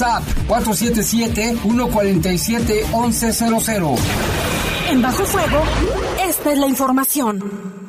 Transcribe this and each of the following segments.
WhatsApp 477-147-1100. En Bajo Fuego, esta es la información.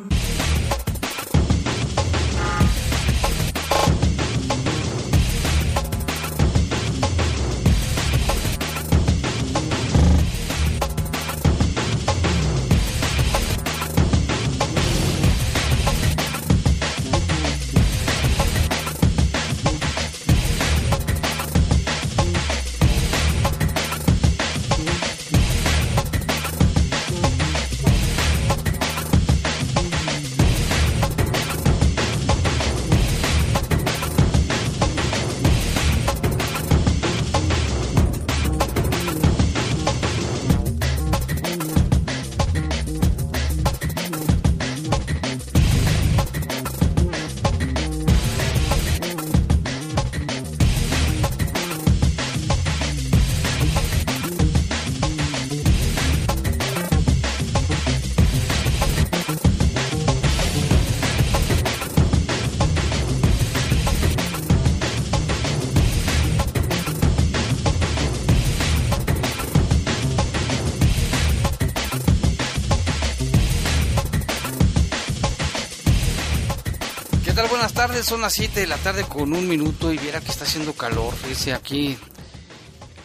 Son las 7 de la tarde con un minuto y viera que está haciendo calor. Fíjese aquí,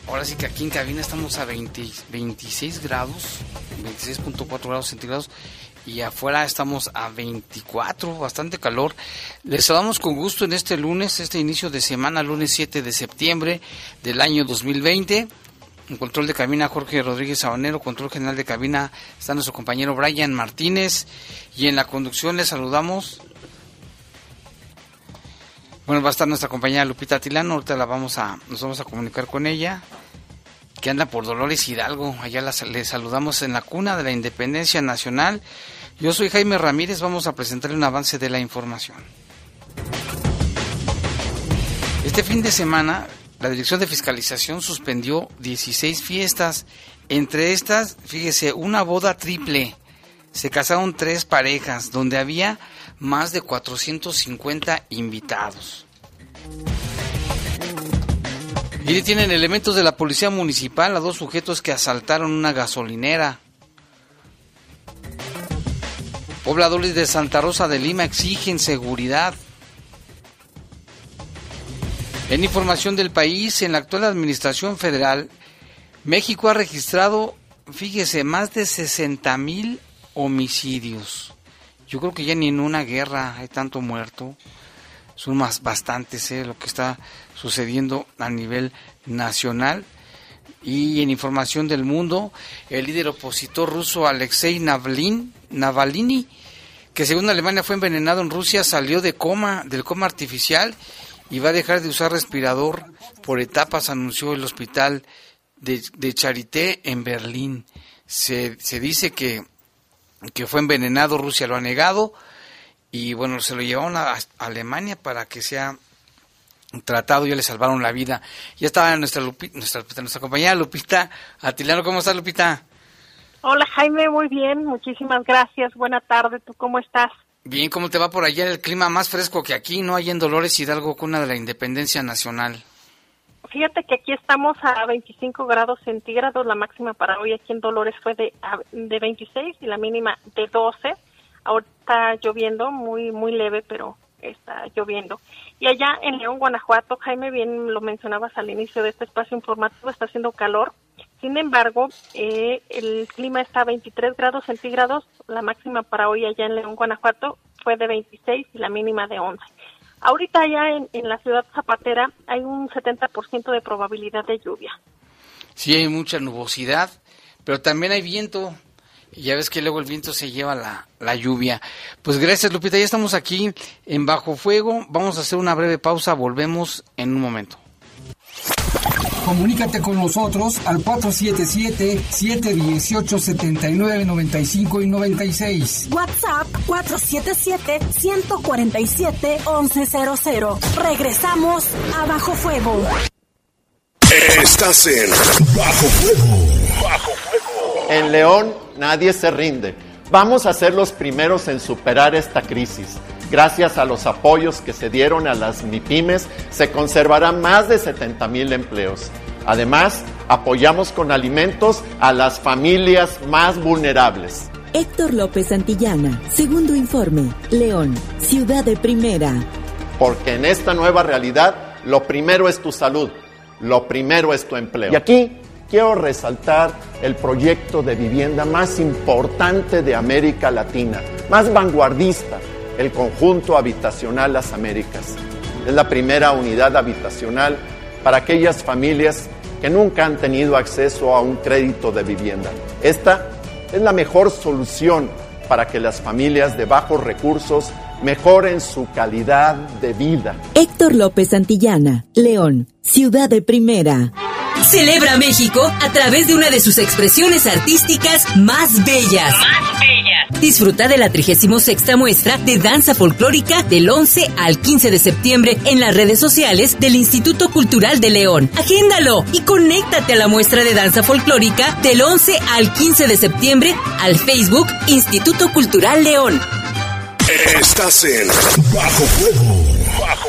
ahora sí que aquí en cabina estamos a 20, 26 grados, 26.4 grados centígrados y afuera estamos a 24, bastante calor. Les saludamos con gusto en este lunes, este inicio de semana, lunes 7 de septiembre del año 2020. En control de cabina Jorge Rodríguez Sabanero, control general de cabina está nuestro compañero Brian Martínez y en la conducción les saludamos bueno, va a estar nuestra compañera Lupita Tilano, ahorita la vamos a, nos vamos a comunicar con ella, que anda por Dolores Hidalgo, allá la, le saludamos en la cuna de la Independencia Nacional. Yo soy Jaime Ramírez, vamos a presentarle un avance de la información. Este fin de semana, la Dirección de Fiscalización suspendió 16 fiestas, entre estas, fíjese, una boda triple. Se casaron tres parejas, donde había más de 450 invitados. Y tienen elementos de la policía municipal a dos sujetos que asaltaron una gasolinera. Pobladores de Santa Rosa de Lima exigen seguridad. En información del país, en la actual administración federal, México ha registrado, fíjese, más de 60 mil homicidios. Yo creo que ya ni en una guerra hay tanto muerto. Son más bastantes ¿eh? lo que está sucediendo a nivel nacional. Y en información del mundo, el líder opositor ruso Alexei Navalny, que según Alemania fue envenenado en Rusia, salió de coma, del coma artificial y va a dejar de usar respirador por etapas, anunció el hospital de, de Charité en Berlín. Se, se dice que que fue envenenado, Rusia lo ha negado y bueno, se lo llevaron a, Alemania para que sea tratado, y ya le salvaron la vida. Ya estaba nuestra, nuestra, nuestra compañera Lupita Atilano, ¿cómo estás Lupita? Hola Jaime, muy bien, muchísimas gracias, buena tarde, ¿tú cómo estás? Bien, ¿cómo te va por allá? El clima más fresco que aquí, ¿no? Hay en Dolores Hidalgo, cuna de la independencia nacional. Fíjate que aquí estamos a 25 grados centígrados, la máxima para hoy aquí en Dolores fue de, de 26 y la mínima de 12. Ahora está lloviendo, muy, muy leve, pero está lloviendo. Y allá en León, Guanajuato, Jaime, bien lo mencionabas al inicio de este espacio informativo, está haciendo calor. Sin embargo, eh, el clima está a 23 grados centígrados, la máxima para hoy allá en León, Guanajuato fue de 26 y la mínima de 11. Ahorita ya en, la ciudad zapatera hay un 70% de probabilidad de lluvia. Sí, hay mucha nubosidad, pero también hay viento. Ya ves que luego el viento se lleva la, la lluvia. Pues gracias, Lupita. Ya estamos aquí en Bajo Fuego. Vamos a hacer una breve pausa. Volvemos en un momento. Comunícate con nosotros al 477-718-7995 y 96. WhatsApp 477-147-1100. Regresamos a Bajo Fuego. Estás en Bajo Fuego. Bajo Fuego. En León nadie se rinde. Vamos a ser los primeros en superar esta crisis. Gracias a los apoyos que se dieron a las MIPIMES, se conservarán más de 70 mil empleos. Además, apoyamos con alimentos a las familias más vulnerables. Héctor López Santillana, segundo informe, León, ciudad de primera. Porque en esta nueva realidad, lo primero es tu salud, lo primero es tu empleo. Y aquí quiero resaltar el proyecto de vivienda más importante de América Latina, más vanguardista, el conjunto habitacional Las Américas. Es la primera unidad habitacional para aquellas familias que nunca han tenido acceso a un crédito de vivienda. Esta es la mejor solución para que las familias de bajos recursos mejoren su calidad de vida. Héctor López Santillana, León, ciudad de primera. Celebra México a través de una de sus expresiones artísticas más bellas. Más bellas. Disfruta de la 36 muestra de danza folclórica del 11 al 15 de septiembre en las redes sociales del Instituto Cultural de León. Agéndalo y conéctate a la muestra de danza folclórica del 11 al 15 de septiembre al Facebook Instituto Cultural León. Estás en Bajo Fuego. Bajo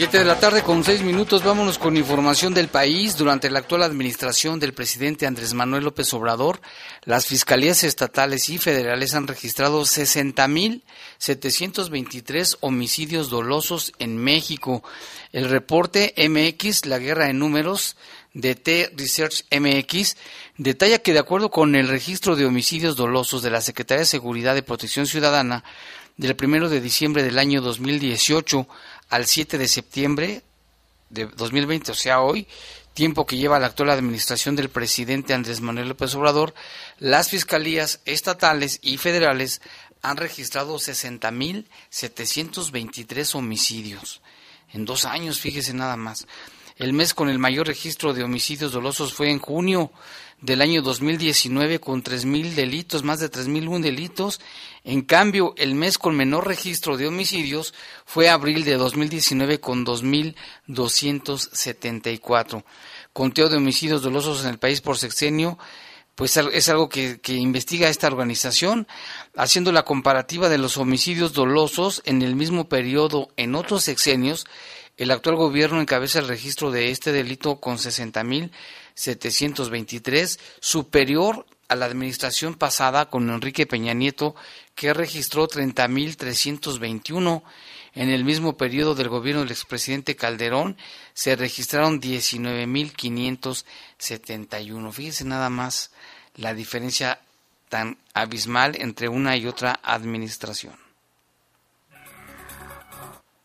7 de la tarde con 6 minutos, vámonos con información del país. Durante la actual administración del presidente Andrés Manuel López Obrador, las fiscalías estatales y federales han registrado 60.723 homicidios dolosos en México. El reporte MX, la guerra en números, de T Research MX detalla que de acuerdo con el registro de homicidios dolosos de la Secretaría de Seguridad y Protección Ciudadana del 1 de diciembre del año 2018 al 7 de septiembre de 2020, o sea, hoy, tiempo que lleva la actual administración del presidente Andrés Manuel López Obrador, las fiscalías estatales y federales han registrado 60.723 homicidios. En dos años, fíjese nada más. El mes con el mayor registro de homicidios dolosos fue en junio del año 2019 con 3.000 delitos, más de 3.001 delitos. En cambio, el mes con menor registro de homicidios fue abril de 2019 con 2.274. Conteo de homicidios dolosos en el país por sexenio, pues es algo que, que investiga esta organización, haciendo la comparativa de los homicidios dolosos en el mismo periodo en otros sexenios. El actual gobierno encabeza el registro de este delito con 60.000 723, superior a la administración pasada con Enrique Peña Nieto, que registró 30.321. En el mismo periodo del gobierno del expresidente Calderón se registraron 19.571. Fíjese nada más la diferencia tan abismal entre una y otra administración.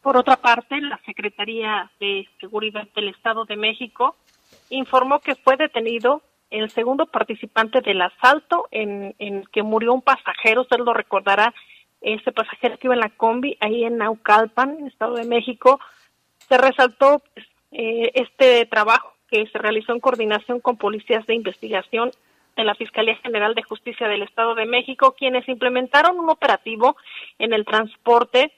Por otra parte, la Secretaría de Seguridad del Estado de México informó que fue detenido el segundo participante del asalto en, en que murió un pasajero, usted lo recordará, ese pasajero que iba en la combi ahí en Naucalpan, Estado de México, se resaltó pues, eh, este trabajo que se realizó en coordinación con policías de investigación de la Fiscalía General de Justicia del Estado de México, quienes implementaron un operativo en el transporte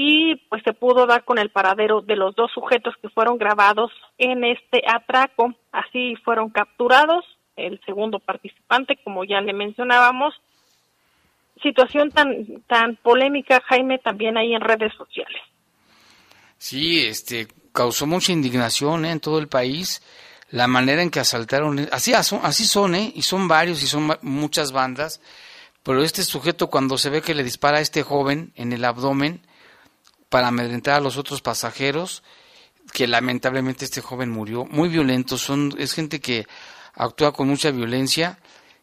y pues se pudo dar con el paradero de los dos sujetos que fueron grabados en este atraco. Así fueron capturados el segundo participante, como ya le mencionábamos. Situación tan tan polémica, Jaime, también ahí en redes sociales. Sí, este causó mucha indignación ¿eh? en todo el país la manera en que asaltaron. Así así son, ¿eh? Y son varios y son muchas bandas. Pero este sujeto cuando se ve que le dispara a este joven en el abdomen, para amedrentar a los otros pasajeros, que lamentablemente este joven murió, muy violento, son, es gente que actúa con mucha violencia,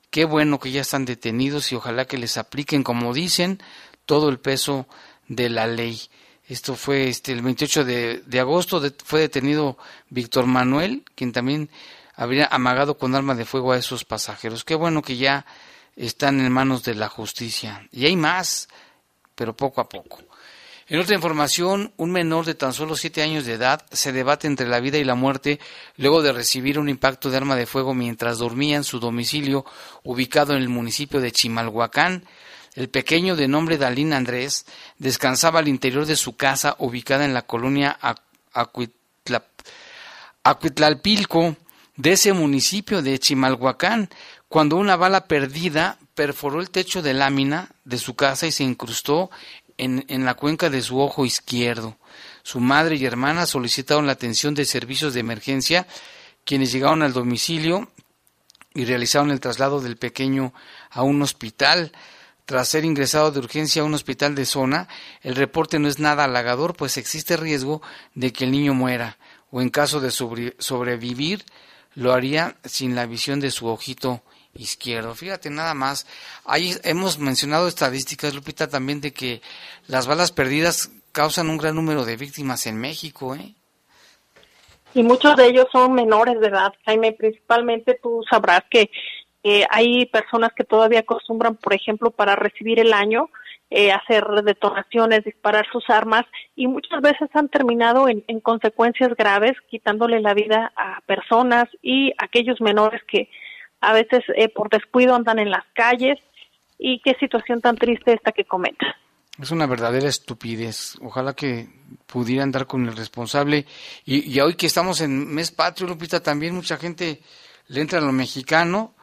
qué bueno que ya están detenidos y ojalá que les apliquen, como dicen, todo el peso de la ley. Esto fue este, el 28 de, de agosto, fue detenido Víctor Manuel, quien también habría amagado con arma de fuego a esos pasajeros. Qué bueno que ya están en manos de la justicia. Y hay más, pero poco a poco. En otra información, un menor de tan solo siete años de edad se debate entre la vida y la muerte luego de recibir un impacto de arma de fuego mientras dormía en su domicilio ubicado en el municipio de Chimalhuacán. El pequeño de nombre Dalín Andrés descansaba al interior de su casa ubicada en la colonia Acuitlalpilco de ese municipio de Chimalhuacán cuando una bala perdida perforó el techo de lámina de su casa y se incrustó en, la cuenca de su ojo izquierdo. Su madre y hermana solicitaron la atención de servicios de emergencia, quienes llegaron al domicilio y realizaron el traslado del pequeño a un hospital. Tras ser ingresado de urgencia a un hospital de zona, el reporte no es nada halagador, pues existe riesgo de que el niño muera, o en caso de sobrevivir, lo haría sin la visión de su ojito izquierdo. Fíjate nada más, ahí hemos mencionado estadísticas, Lupita, también de que las balas perdidas causan un gran número de víctimas en México, ¿eh? Y muchos de ellos son menores de edad, Jaime. Principalmente tú sabrás que hay personas que todavía acostumbran, por ejemplo, para recibir el año, eh, hacer detonaciones, disparar sus armas y muchas veces han terminado en, en consecuencias graves, quitándole la vida a personas y aquellos menores que a veces eh, por descuido andan en las calles y qué situación tan triste esta que comenta. Es una verdadera estupidez. Ojalá que pudieran dar con el responsable. Y, hoy que estamos en mes patrio, Lupita, también mucha gente le entra a lo mexicano.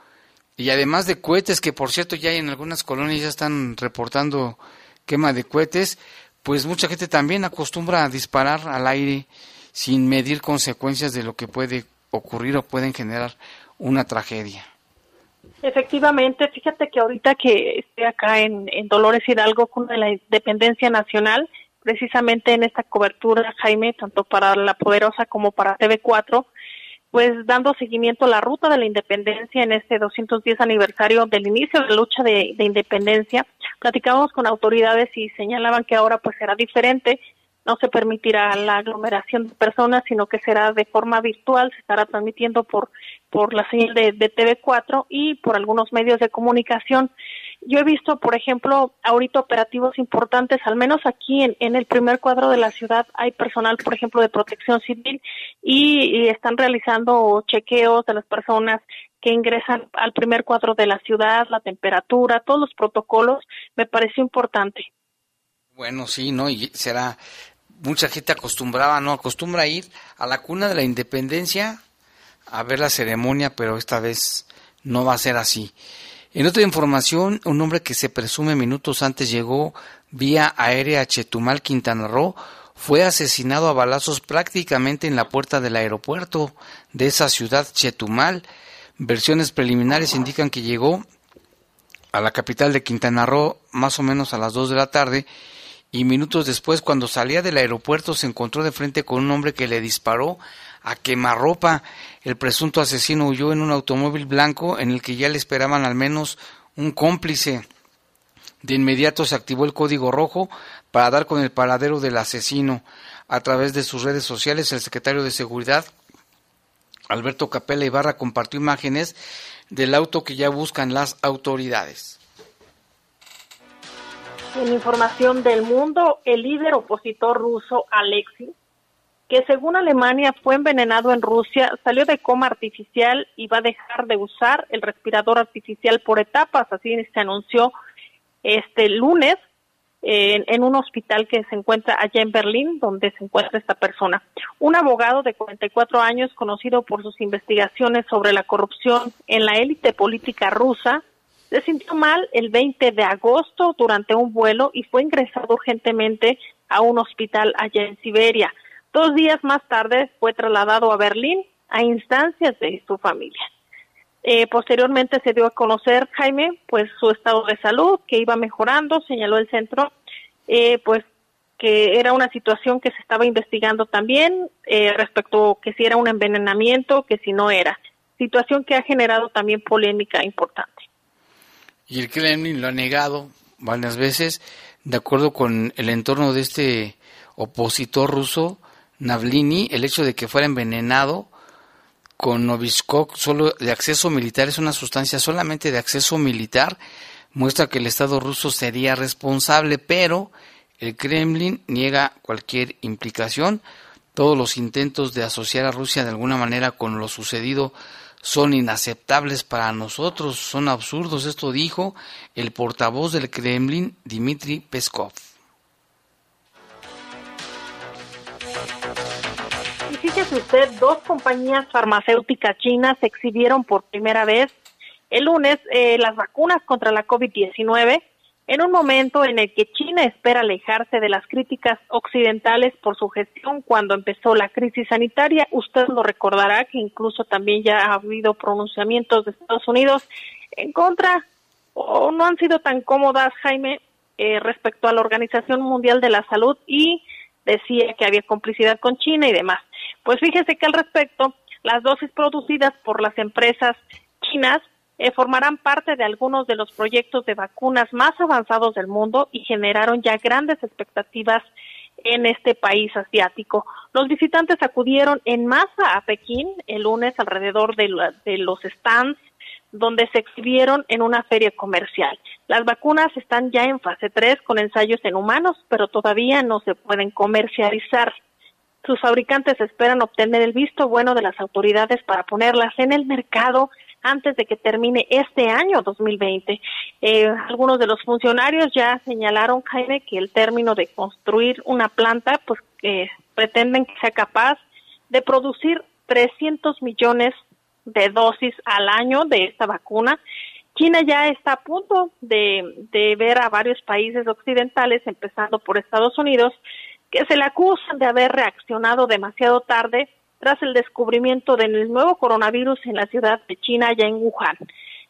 Y además de cohetes, que por cierto ya en algunas colonias ya están reportando quema de cohetes, pues mucha gente también acostumbra a disparar al aire sin medir consecuencias de lo que puede ocurrir o pueden generar una tragedia. Efectivamente, fíjate que ahorita que estoy acá en, Dolores Hidalgo con la Independencia Nacional, precisamente en esta cobertura, Jaime, tanto para La Poderosa como para TV4, pues dando seguimiento a la ruta de la independencia en este 210 aniversario del inicio de la lucha de, de independencia, platicábamos con autoridades y señalaban que ahora pues será diferente, no se permitirá la aglomeración de personas, sino que será de forma virtual, se estará transmitiendo por, por la señal de, de TV4 y por algunos medios de comunicación. Yo he visto, por ejemplo, ahorita operativos importantes, al menos aquí en, en el primer cuadro de la ciudad hay personal, por ejemplo, de protección civil y, están realizando chequeos de las personas que ingresan al primer cuadro de la ciudad, la temperatura, todos los protocolos, me pareció importante. Bueno, sí, ¿no? Y será mucha gente acostumbraba, ¿no? Acostumbra ir a la cuna de la independencia a ver la ceremonia, pero esta vez no va a ser así. En otra información, un hombre que se presume minutos antes llegó vía aérea a Chetumal, Quintana Roo, fue asesinado a balazos prácticamente en la puerta del aeropuerto de esa ciudad, Chetumal. Versiones preliminares indican que llegó a la capital de Quintana Roo más o menos a las 2 de la tarde y minutos después, cuando salía del aeropuerto, se encontró de frente con un hombre que le disparó a quemarropa. El presunto asesino huyó en un automóvil blanco en el que ya le esperaban al menos un cómplice. De inmediato se activó el código rojo para dar con el paradero del asesino. A través de sus redes sociales, el secretario de Seguridad, Alberto Capella Ibarra, compartió imágenes del auto que ya buscan las autoridades. En información del mundo, el líder opositor ruso Alexei, que según Alemania fue envenenado en Rusia, salió de coma artificial y va a dejar de usar el respirador artificial por etapas, así se anunció este lunes en, un hospital que se encuentra allá en Berlín, donde se encuentra esta persona. Un abogado de 44 años, conocido por sus investigaciones sobre la corrupción en la élite política rusa, se sintió mal el 20 de agosto durante un vuelo y fue ingresado urgentemente a un hospital allá en Siberia. Dos días más tarde fue trasladado a Berlín a instancias de su familia. Eh, posteriormente se dio a conocer, Jaime, pues su estado de salud, que iba mejorando, señaló el centro, eh, pues que era una situación que se estaba investigando también eh, respecto que si era un envenenamiento, que si no era. Situación que ha generado también polémica importante y el Kremlin lo ha negado varias veces, de acuerdo con el entorno de este opositor ruso, Navlini, el hecho de que fuera envenenado con Novichok solo de acceso militar es una sustancia solamente de acceso militar, muestra que el Estado ruso sería responsable, pero El Kremlin niega cualquier implicación. Todos los intentos de asociar a Rusia de alguna manera con lo sucedido son inaceptables para nosotros, son absurdos. Esto dijo el portavoz del Kremlin, Dmitry Peskov. Y fíjese usted, dos compañías farmacéuticas chinas exhibieron por primera vez el lunes eh, las vacunas contra la COVID-19 en un momento en el que China espera alejarse de las críticas occidentales por su gestión cuando empezó la crisis sanitaria. Usted lo recordará que incluso también ya ha habido pronunciamientos de Estados Unidos en contra o no han sido tan cómodas, Jaime, eh, respecto a la Organización Mundial de la Salud y decía que había complicidad con China y demás. Pues fíjese que al respecto, las dosis producidas por las empresas chinas eh, formarán parte de algunos de los proyectos de vacunas más avanzados del mundo y generaron ya grandes expectativas en este país asiático. Los visitantes acudieron en masa a Pekín el lunes alrededor de, de los stands donde se exhibieron en una feria comercial. Las vacunas están ya en fase 3 con ensayos en humanos, pero todavía no se pueden comercializar. Sus fabricantes esperan obtener el visto bueno de las autoridades para ponerlas en el mercado antes de que termine este año 2020. Eh, algunos de los funcionarios ya señalaron, Jaime, que el término de construir una planta, pues pretenden que sea capaz de producir 300 millones de dosis al año de esta vacuna. China ya está a punto de, de ver a varios países occidentales, empezando por Estados Unidos, que se le acusan de haber reaccionado demasiado tarde tras el descubrimiento del nuevo coronavirus en la ciudad de China, ya en Wuhan.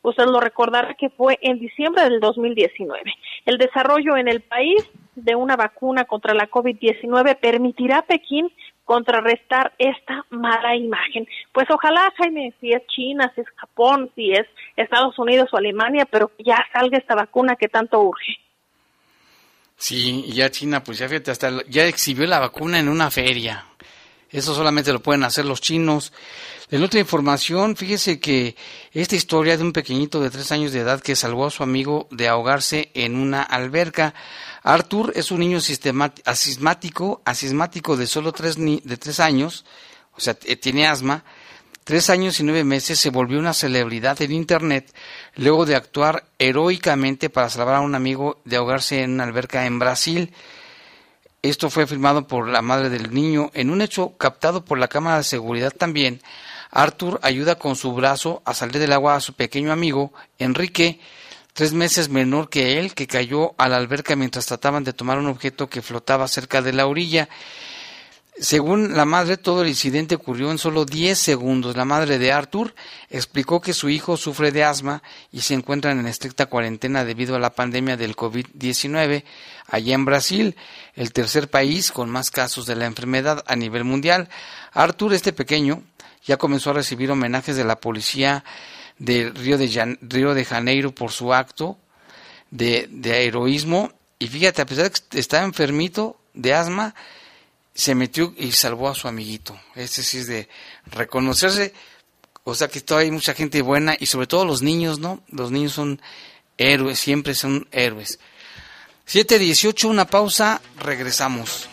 Usted lo recordará que fue en diciembre del 2019. El desarrollo en el país de una vacuna contra la COVID-19 permitirá a Pekín contrarrestar esta mala imagen. Pues ojalá, Jaime, si es China, si es Japón, si es Estados Unidos o Alemania, pero ya salga esta vacuna que tanto urge. Sí, ya China, pues ya fíjate, hasta ya exhibió la vacuna en una feria. Eso solamente lo pueden hacer los chinos. En otra información, fíjese que esta historia de un pequeñito de tres años de edad que salvó a su amigo de ahogarse en una alberca. Arthur es un niño asismático, asismático de solo tres, de tres años, o sea, tiene asma. Tres años y nueve meses se volvió una celebridad en Internet luego de actuar heroicamente para salvar a un amigo de ahogarse en una alberca en Brasil. Esto fue firmado por la madre del niño en un hecho captado por la cámara de seguridad también. Arthur ayuda con su brazo a salir del agua a su pequeño amigo, Enrique, tres meses menor que él, que cayó a la alberca mientras trataban de tomar un objeto que flotaba cerca de la orilla. Según la madre, todo el incidente ocurrió en solo 10 segundos. La madre de Arthur explicó que su hijo sufre de asma y se encuentra en estricta cuarentena debido a la pandemia del COVID-19 allá en Brasil, el tercer país con más casos de la enfermedad a nivel mundial. Arthur, este pequeño, ya comenzó a recibir homenajes de la policía de Río de, Río de Janeiro por su acto de, de heroísmo. Y fíjate, a pesar de que está enfermito de asma, se metió y salvó a su amiguito. Este sí es de reconocerse. O sea que todavía hay mucha gente buena y sobre todo los niños, ¿no? Los niños son héroes, siempre son héroes. 7.18, una pausa, regresamos.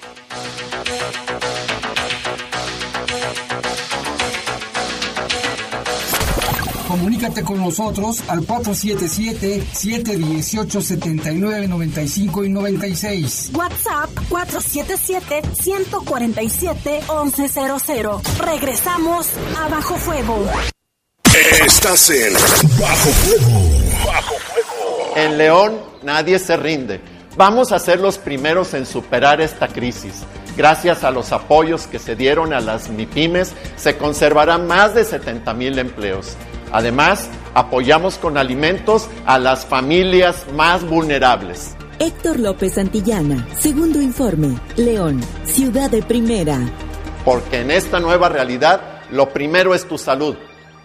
Comunícate con nosotros al 477-718-7995 y 96. WhatsApp 477-147-1100. Regresamos a Bajo Fuego. Estás en Bajo Fuego. Bajo Fuego. En León nadie se rinde. Vamos a ser los primeros en superar esta crisis. Gracias a los apoyos que se dieron a las MIPIMES, se conservarán más de 70 mil empleos. Además, apoyamos con alimentos a las familias más vulnerables. Héctor López Santillana, segundo informe, León, ciudad de primera. Porque en esta nueva realidad, lo primero es tu salud,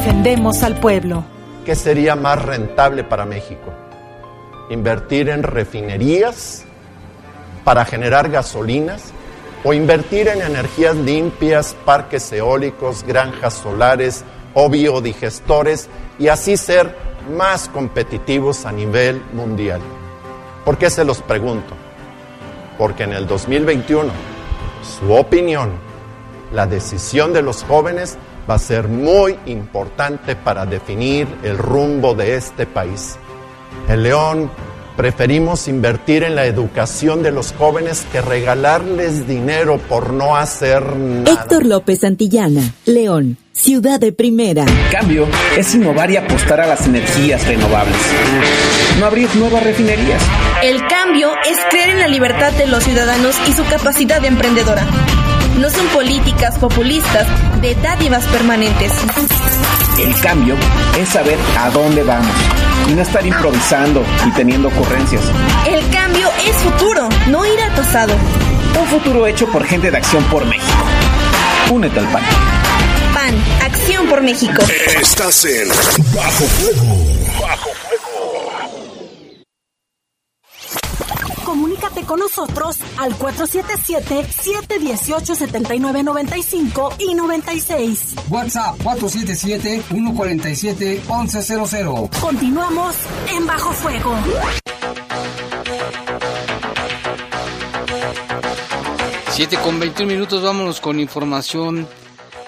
Defendemos al pueblo. ¿Qué sería más rentable para México? ¿Invertir en refinerías para generar gasolinas? ¿O invertir en energías limpias, parques eólicos, granjas solares o biodigestores y así ser más competitivos a nivel mundial? ¿Por qué se los pregunto? Porque en el 2021 su opinión, la decisión de los jóvenes va a ser muy importante para definir el rumbo de este país. En León preferimos invertir en la educación de los jóvenes que regalarles dinero por no hacer nada. Héctor López Santillana, León, ciudad de primera. cambio es innovar y apostar a las energías renovables. No abrir nuevas refinerías. El cambio es creer en la libertad de los ciudadanos y su capacidad emprendedora no son políticas populistas de dádivas permanentes. El cambio es saber a dónde vamos y no estar improvisando y teniendo ocurrencias. El cambio es futuro, no ir al pasado. Un futuro hecho por gente de Acción por México. Únete al PAN. PAN, Acción por México. Estás en Bajo Fuego. Bajo Comunícate con nosotros al 477-718-7995 y 96. WhatsApp 477-147-1100. Continuamos en Bajo Fuego. Siete con 21 minutos, vámonos con información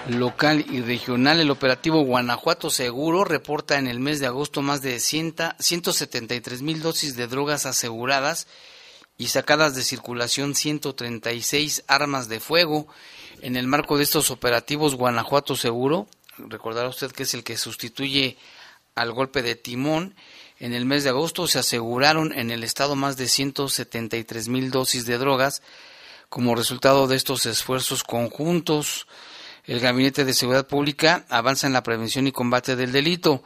local y regional. El operativo Guanajuato Seguro reporta en el mes de agosto más de 100, 173 mil dosis de drogas aseguradas y sacadas de circulación 136 armas de fuego. En el marco de estos operativos Guanajuato Seguro, recordará usted que es el que sustituye al golpe de timón, en el mes de agosto se aseguraron en el estado más de 173 mil dosis de drogas. Como resultado de estos esfuerzos conjuntos, el Gabinete de Seguridad Pública avanza en la prevención y combate del delito.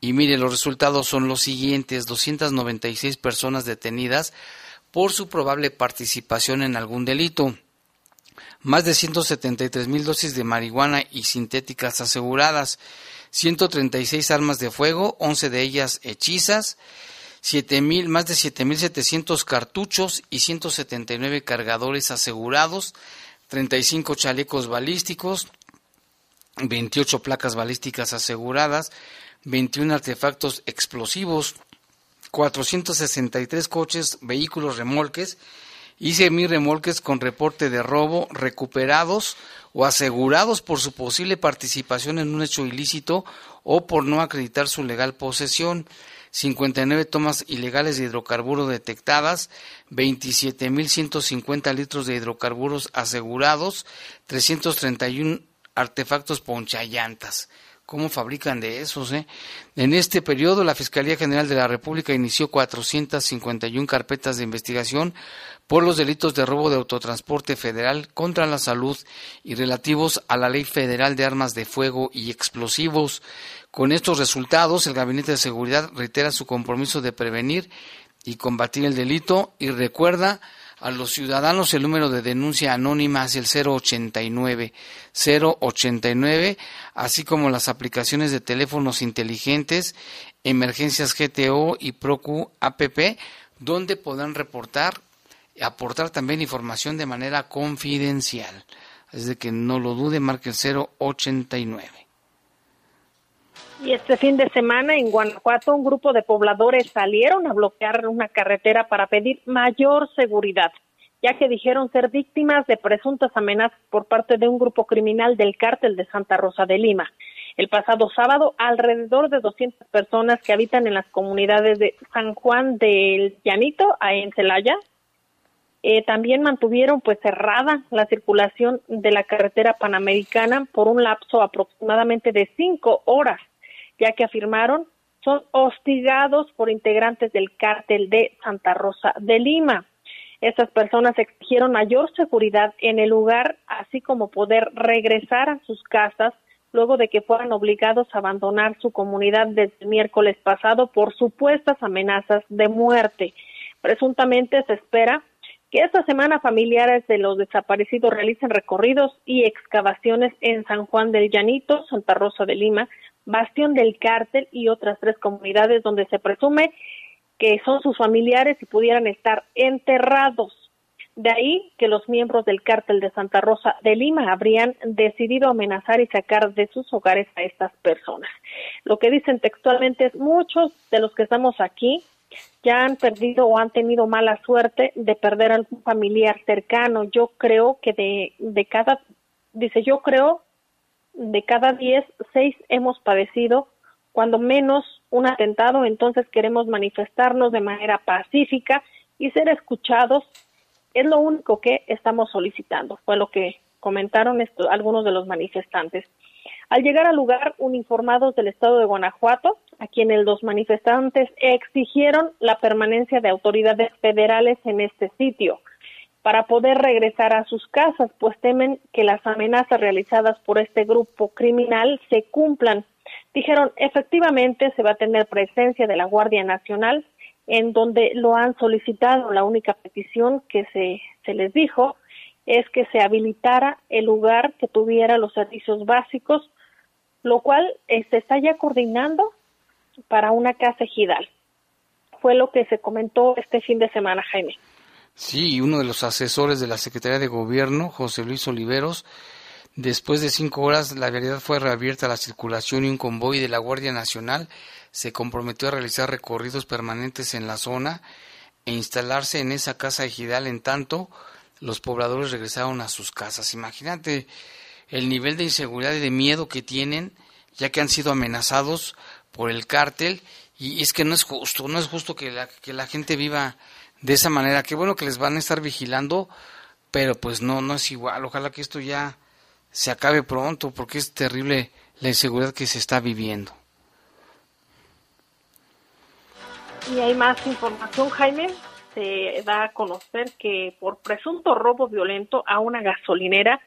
Y mire, los resultados son los siguientes, 296 personas detenidas, por su probable participación en algún delito. Más de 173 mil dosis de marihuana y sintéticas aseguradas, 136 armas de fuego, 11 de ellas hechizas, 7 mil, más de 7.700 cartuchos y 179 cargadores asegurados, 35 chalecos balísticos, 28 placas balísticas aseguradas, 21 artefactos explosivos, 463 coches, vehículos, remolques y mil remolques con reporte de robo recuperados o asegurados por su posible participación en un hecho ilícito o por no acreditar su legal posesión. 59 tomas ilegales de hidrocarburos detectadas, 27.150 litros de hidrocarburos asegurados, 331 artefactos ponchallantas cómo fabrican de esos. Eh? En este periodo, la Fiscalía General de la República inició 451 carpetas de investigación por los delitos de robo de autotransporte federal contra la salud y relativos a la Ley Federal de Armas de Fuego y Explosivos. Con estos resultados, el Gabinete de Seguridad reitera su compromiso de prevenir y combatir el delito y recuerda a los ciudadanos el número de denuncia anónima es el 089 089 así como las aplicaciones de teléfonos inteligentes emergencias GTO y Procu APP donde podrán reportar aportar también información de manera confidencial. Es de que no lo dude marque el 089 y este fin de semana en Guanajuato un grupo de pobladores salieron a bloquear una carretera para pedir mayor seguridad, ya que dijeron ser víctimas de presuntas amenazas por parte de un grupo criminal del cártel de Santa Rosa de Lima. El pasado sábado, alrededor de 200 personas que habitan en las comunidades de San Juan del Llanito, en Celaya, eh, también mantuvieron pues cerrada la circulación de la carretera panamericana por un lapso aproximadamente de cinco horas ya que afirmaron son hostigados por integrantes del cártel de Santa Rosa de Lima. Estas personas exigieron mayor seguridad en el lugar, así como poder regresar a sus casas luego de que fueran obligados a abandonar su comunidad desde el miércoles pasado por supuestas amenazas de muerte. Presuntamente se espera que esta semana familiares de los desaparecidos realicen recorridos y excavaciones en San Juan del Llanito, Santa Rosa de Lima, Bastión del Cártel y otras tres comunidades donde se presume que son sus familiares y pudieran estar enterrados. De ahí que los miembros del cártel de Santa Rosa de Lima habrían decidido amenazar y sacar de sus hogares a estas personas. Lo que dicen textualmente es muchos de los que estamos aquí ya han perdido o han tenido mala suerte de perder a algún familiar cercano. Yo creo que de, de cada, dice, yo creo de cada diez, seis hemos padecido cuando menos un atentado, entonces queremos manifestarnos de manera pacífica y ser escuchados. Es lo único que estamos solicitando, fue lo que comentaron algunos de los manifestantes. Al llegar al lugar, uniformados del estado de Guanajuato, a quienes los manifestantes exigieron la permanencia de autoridades federales en este sitio para poder regresar a sus casas, pues temen que las amenazas realizadas por este grupo criminal se cumplan. Dijeron, efectivamente se va a tener presencia de la Guardia Nacional, en donde lo han solicitado. La única petición que se, se les dijo es que se habilitara el lugar que tuviera los servicios básicos, lo cual eh, se está ya coordinando para una casa ejidal. Fue lo que se comentó este fin de semana, Jaime. Sí, uno de los asesores de la Secretaría de Gobierno, José Luis Oliveros, después de cinco horas la vialidad fue reabierta a la circulación y un convoy de la Guardia Nacional se comprometió a realizar recorridos permanentes en la zona e instalarse en esa casa ejidal en tanto los pobladores regresaron a sus casas. Imagínate el nivel de inseguridad y de miedo que tienen, ya que han sido amenazados por el cártel, y es que no es justo, no es justo que la, que la gente viva de esa manera. Qué bueno que les van a estar vigilando, pero pues no, no es igual. Ojalá que esto ya se acabe pronto, porque es terrible la inseguridad que se está viviendo. Y hay más información, Jaime. Se da a conocer que por presunto robo violento a una gasolinera,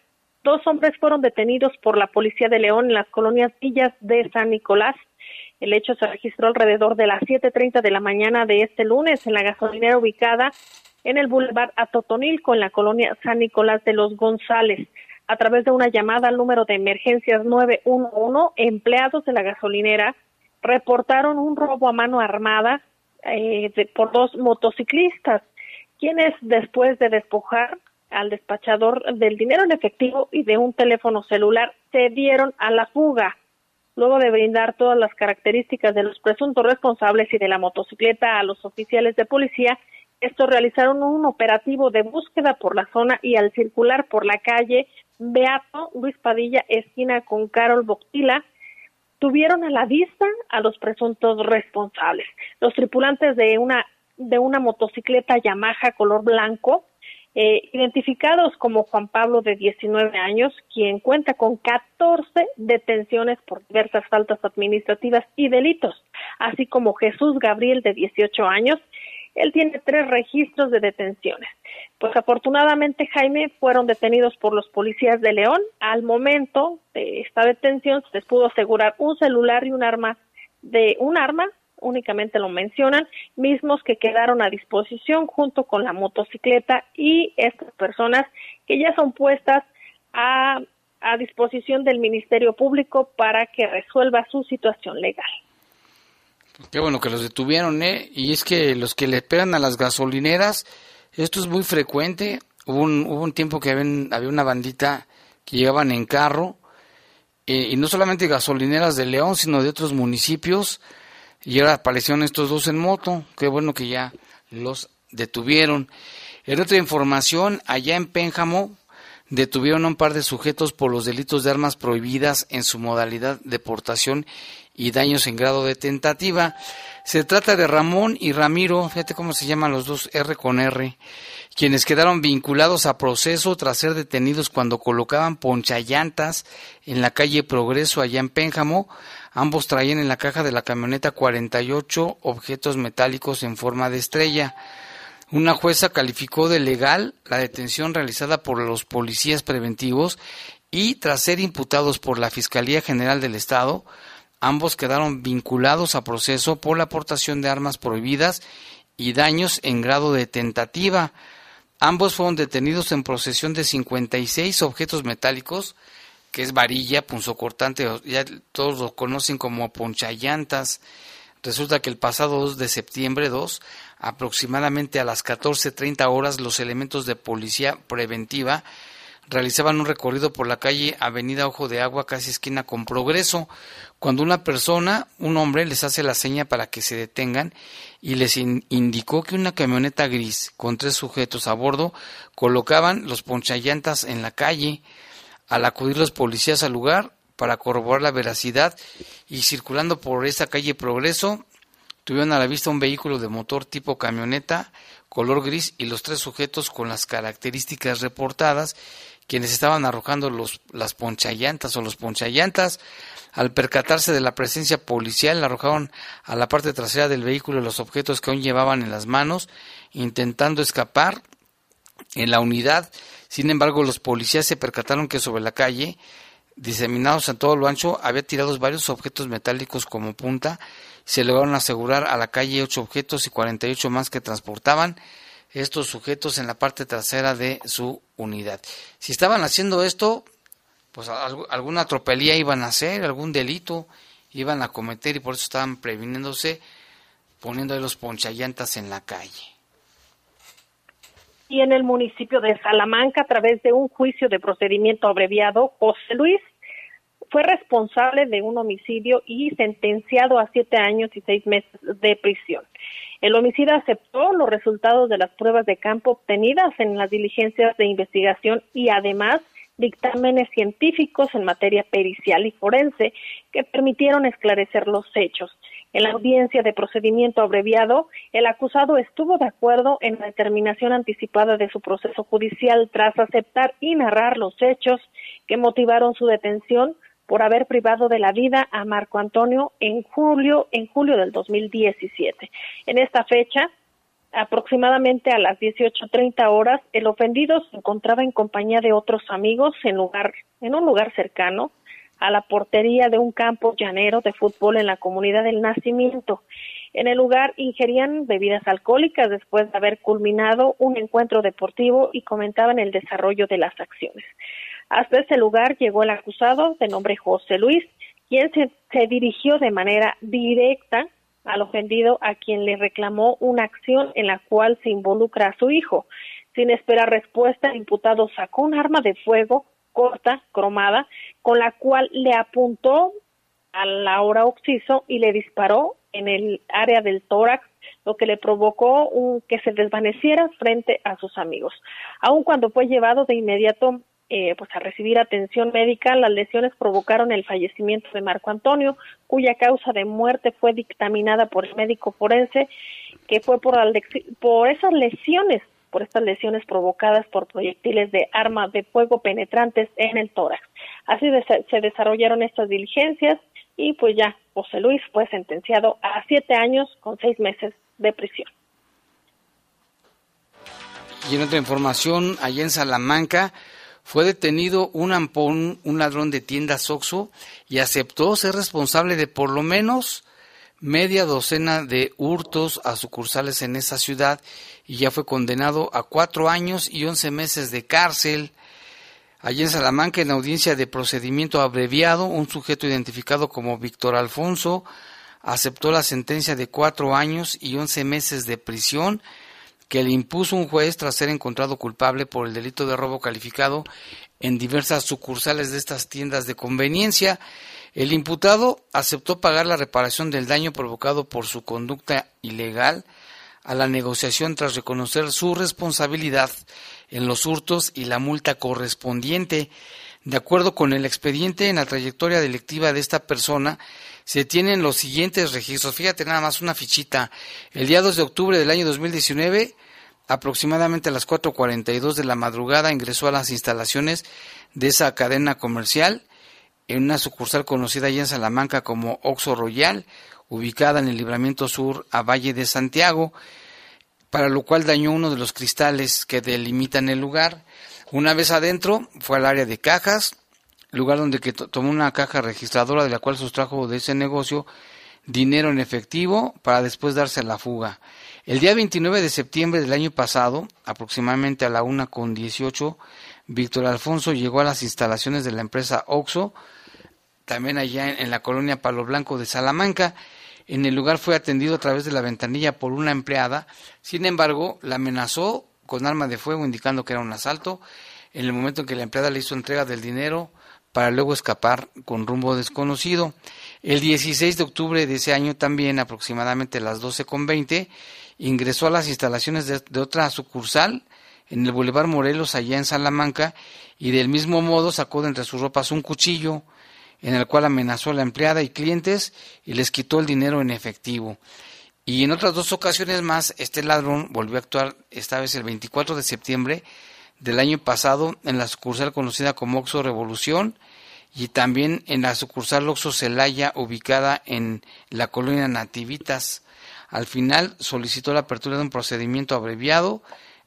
dos hombres fueron detenidos por la policía de León en las colonias Villas de San Nicolás el hecho se registró alrededor de las 7.30 de la mañana de este lunes en la gasolinera ubicada en el Boulevard Atotonilco, en la colonia San Nicolás de los González. A través de una llamada al número de emergencias 911, empleados de la gasolinera reportaron un robo a mano armada eh, por dos motociclistas, quienes después de despojar al despachador del dinero en efectivo y de un teléfono celular se dieron a la fuga luego de brindar todas las características de los presuntos responsables y de la motocicleta a los oficiales de policía, estos realizaron un operativo de búsqueda por la zona y al circular por la calle Beato Luis Padilla, esquina con Carol Boctila, tuvieron a la vista a los presuntos responsables. Los tripulantes de una de una motocicleta Yamaha color blanco eh, identificados como Juan Pablo de 19 años, quien cuenta con 14 detenciones por diversas faltas administrativas y delitos, así como Jesús Gabriel de 18 años, él tiene tres registros de detenciones. Pues afortunadamente, Jaime, fueron detenidos por los policías de León. Al momento de esta detención se les pudo asegurar un celular y un arma de un arma únicamente lo mencionan, mismos que quedaron a disposición junto con la motocicleta y estas personas que ya son puestas a, a disposición del Ministerio Público para que resuelva su situación legal. Qué bueno que los detuvieron, ¿eh? Y es que los que le pegan a las gasolineras, esto es muy frecuente. Hubo un, hubo un tiempo que había, había una bandita que llegaban en carro, eh, y no solamente gasolineras de León, sino de otros municipios, y ahora aparecieron estos dos en moto. Qué bueno que ya los detuvieron. En otra información, allá en Pénjamo, detuvieron a un par de sujetos por los delitos de armas prohibidas en su modalidad de portación y daños en grado de tentativa. Se trata de Ramón y Ramiro, fíjate cómo se llaman los dos R con R, quienes quedaron vinculados a proceso tras ser detenidos cuando colocaban ponchallantas en la calle Progreso allá en Pénjamo. Ambos traían en la caja de la camioneta 48 objetos metálicos en forma de estrella. Una jueza calificó de legal la detención realizada por los policías preventivos y tras ser imputados por la Fiscalía General del Estado, ambos quedaron vinculados a proceso por la aportación de armas prohibidas y daños en grado de tentativa. Ambos fueron detenidos en procesión de 56 objetos metálicos, que es varilla, punzocortante, ya todos lo conocen como ponchallantas. Resulta que el pasado 2 de septiembre 2, aproximadamente a las 14.30 horas, los elementos de policía preventiva realizaban un recorrido por la calle Avenida Ojo de Agua, casi esquina con Progreso, cuando una persona, un hombre, les hace la seña para que se detengan y les indicó que una camioneta gris con tres sujetos a bordo colocaban los ponchallantas en la calle. Al acudir los policías al lugar para corroborar la veracidad y circulando por esa calle Progreso, tuvieron a la vista un vehículo de motor tipo camioneta color gris y los tres sujetos con las características reportadas quienes estaban arrojando los, las ponchallantas o los ponchallantas. Al percatarse de la presencia policial, arrojaron a la parte trasera del vehículo los objetos que aún llevaban en las manos, intentando escapar en la unidad. Sin embargo, los policías se percataron que sobre la calle, diseminados en todo lo ancho, había tirados varios objetos metálicos como punta. Se lograron asegurar a la calle ocho objetos y 48 más que transportaban estos sujetos en la parte trasera de su unidad. Si estaban haciendo esto, pues alguna tropelía iban a hacer, algún delito iban a cometer y por eso estaban previniéndose poniendo los ponchallantas en la calle. Y en el municipio de Salamanca, a través de un juicio de procedimiento abreviado, José Luis fue responsable de un homicidio y sentenciado a siete años y seis meses de prisión. El homicida aceptó los resultados de las pruebas de campo obtenidas en las diligencias de investigación y además dictámenes científicos en materia pericial y forense que permitieron esclarecer los hechos. En la audiencia de procedimiento abreviado, el acusado estuvo de acuerdo en la determinación anticipada de su proceso judicial tras aceptar y narrar los hechos que motivaron su detención por haber privado de la vida a Marco Antonio en julio, en julio del 2017. En esta fecha, aproximadamente a las 18:30 horas, el ofendido se encontraba en compañía de otros amigos en lugar en un lugar cercano a la portería de un campo llanero de fútbol en la comunidad del Nacimiento. En el lugar ingerían bebidas alcohólicas después de haber culminado un encuentro deportivo y comentaban el desarrollo de las acciones. Hasta ese lugar llegó el acusado de nombre José Luis, quien se, dirigió de manera directa al ofendido a quien le reclamó una acción en la cual se involucra a su hijo. Sin esperar respuesta, el imputado sacó un arma de fuego corta, cromada, con la cual le apuntó a Laura Oxiso y le disparó en el área del tórax, lo que le provocó que se desvaneciera frente a sus amigos. Aun cuando fue llevado de inmediato eh, pues a recibir atención médica, las lesiones provocaron el fallecimiento de Marco Antonio, cuya causa de muerte fue dictaminada por el médico forense, que fue por, por esas lesiones, por estas lesiones provocadas por proyectiles de arma de fuego penetrantes en el tórax. Así se desarrollaron estas diligencias y pues ya José Luis fue sentenciado a siete años con seis meses de prisión. Y en otra información, allá en Salamanca, fue detenido un ampón, un ladrón de tiendas Oxxo, y aceptó ser responsable de por lo menos media docena de hurtos a sucursales en esa ciudad y ya fue condenado a cuatro años y once meses de cárcel. Allí en Salamanca, en audiencia de procedimiento abreviado, un sujeto identificado como Víctor Alfonso aceptó la sentencia de cuatro años y once meses de prisión que le impuso un juez tras ser encontrado culpable por el delito de robo calificado en diversas sucursales de estas tiendas de conveniencia. El imputado aceptó pagar la reparación del daño provocado por su conducta ilegal a la negociación tras reconocer su responsabilidad en los hurtos y la multa correspondiente. De acuerdo con el expediente, en la trayectoria delictiva de esta persona se tienen los siguientes registros. Fíjate nada más una fichita. El día 2 de octubre del año 2019, aproximadamente a las 4.42 de la madrugada, ingresó a las instalaciones de esa cadena comercial en una sucursal conocida allá en Salamanca como Oxo Royal, ubicada en el libramiento sur a Valle de Santiago, para lo cual dañó uno de los cristales que delimitan el lugar. Una vez adentro, fue al área de cajas, lugar donde tomó una caja registradora de la cual sustrajo de ese negocio dinero en efectivo para después darse la fuga. El día 29 de septiembre del año pasado, aproximadamente a la una con 18, Víctor Alfonso llegó a las instalaciones de la empresa Oxo, también allá en, la colonia Palo Blanco de Salamanca. En el lugar fue atendido a través de la ventanilla por una empleada. Sin embargo, la amenazó con arma de fuego indicando que era un asalto. En el momento en que la empleada le hizo entrega del dinero, para luego escapar con rumbo desconocido. El 16 de octubre de ese año también, aproximadamente a las 12.20, ingresó a las instalaciones de, otra sucursal en el Boulevard Morelos, allá en Salamanca, y del mismo modo sacó de entre sus ropas un cuchillo en el cual amenazó a la empleada y clientes y les quitó el dinero en efectivo. Y en otras dos ocasiones más, este ladrón volvió a actuar, esta vez el 24 de septiembre del año pasado, en la sucursal conocida como Oxo Revolución, y también en la sucursal Oxo Celaya ubicada en la colonia Nativitas. Al final solicitó la apertura de un procedimiento abreviado